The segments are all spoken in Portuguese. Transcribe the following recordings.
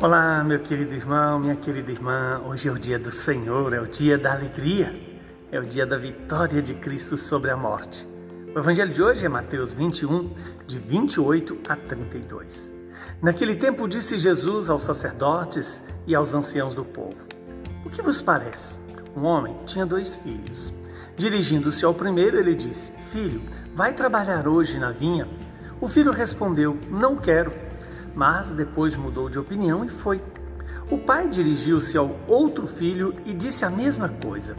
Olá, meu querido irmão, minha querida irmã. Hoje é o dia do Senhor, é o dia da alegria, é o dia da vitória de Cristo sobre a morte. O evangelho de hoje é Mateus 21, de 28 a 32. Naquele tempo disse Jesus aos sacerdotes e aos anciãos do povo: O que vos parece? Um homem tinha dois filhos. Dirigindo-se ao primeiro, ele disse: Filho, vai trabalhar hoje na vinha? O filho respondeu: Não quero mas depois mudou de opinião e foi. O pai dirigiu-se ao outro filho e disse a mesma coisa.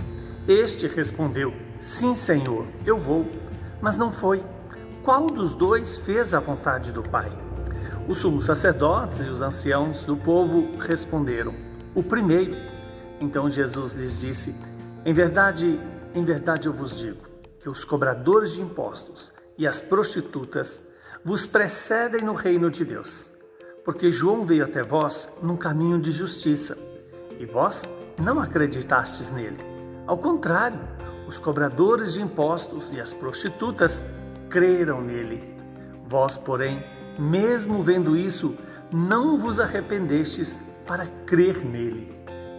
Este respondeu: Sim, senhor, eu vou. Mas não foi. Qual dos dois fez a vontade do pai? Os sumos sacerdotes e os anciãos do povo responderam: O primeiro. Então Jesus lhes disse: Em verdade, em verdade eu vos digo que os cobradores de impostos e as prostitutas vos precedem no reino de Deus porque João veio até vós num caminho de justiça, e vós não acreditastes nele. Ao contrário, os cobradores de impostos e as prostitutas creram nele. Vós, porém, mesmo vendo isso, não vos arrependestes para crer nele.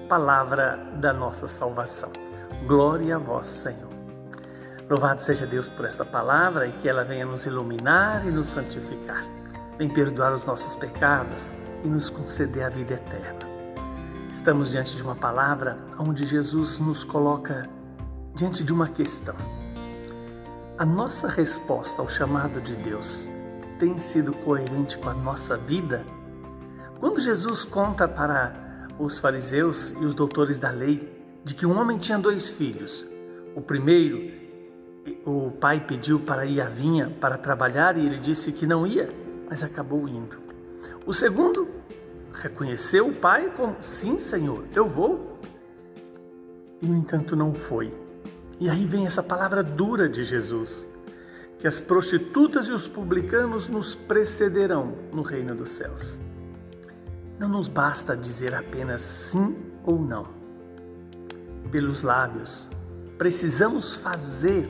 Palavra da nossa salvação. Glória a vós, Senhor. Louvado seja Deus por esta palavra e que ela venha nos iluminar e nos santificar. Vem perdoar os nossos pecados e nos conceder a vida eterna. Estamos diante de uma palavra onde Jesus nos coloca diante de uma questão. A nossa resposta ao chamado de Deus tem sido coerente com a nossa vida? Quando Jesus conta para os fariseus e os doutores da lei de que um homem tinha dois filhos, o primeiro, o pai pediu para ir à vinha para trabalhar e ele disse que não ia mas acabou indo. O segundo reconheceu o pai como: sim, Senhor, eu vou. E no entanto não foi. E aí vem essa palavra dura de Jesus: que as prostitutas e os publicanos nos precederão no reino dos céus. Não nos basta dizer apenas sim ou não. Pelos lábios, precisamos fazer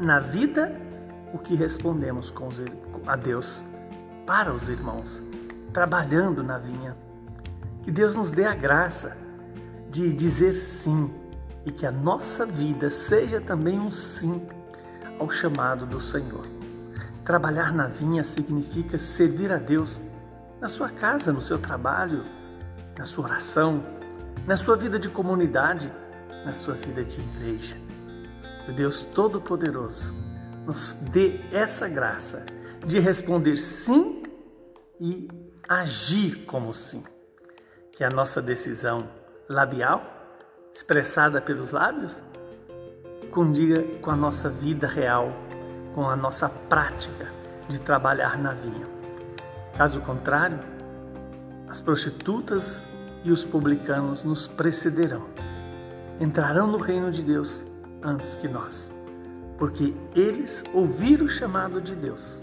na vida o que respondemos a Deus para os irmãos, trabalhando na vinha. Que Deus nos dê a graça de dizer sim e que a nossa vida seja também um sim ao chamado do Senhor. Trabalhar na vinha significa servir a Deus na sua casa, no seu trabalho, na sua oração, na sua vida de comunidade, na sua vida de igreja. Que Deus Todo-Poderoso nos dê essa graça de responder sim e agir como sim. Que a nossa decisão labial, expressada pelos lábios, condiga com a nossa vida real, com a nossa prática de trabalhar na vinha. Caso contrário, as prostitutas e os publicanos nos precederão, entrarão no reino de Deus antes que nós, porque eles ouviram o chamado de Deus,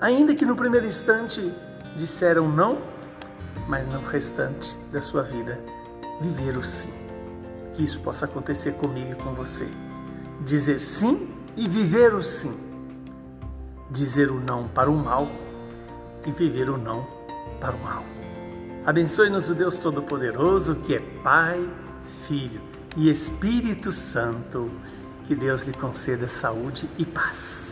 ainda que no primeiro instante disseram não, mas no restante da sua vida viver o sim. Que isso possa acontecer comigo e com você. Dizer sim e viver o sim. Dizer o não para o mal e viver o não para o mal. Abençoe-nos o Deus Todo-Poderoso, que é Pai, Filho e Espírito Santo. Que Deus lhe conceda saúde e paz.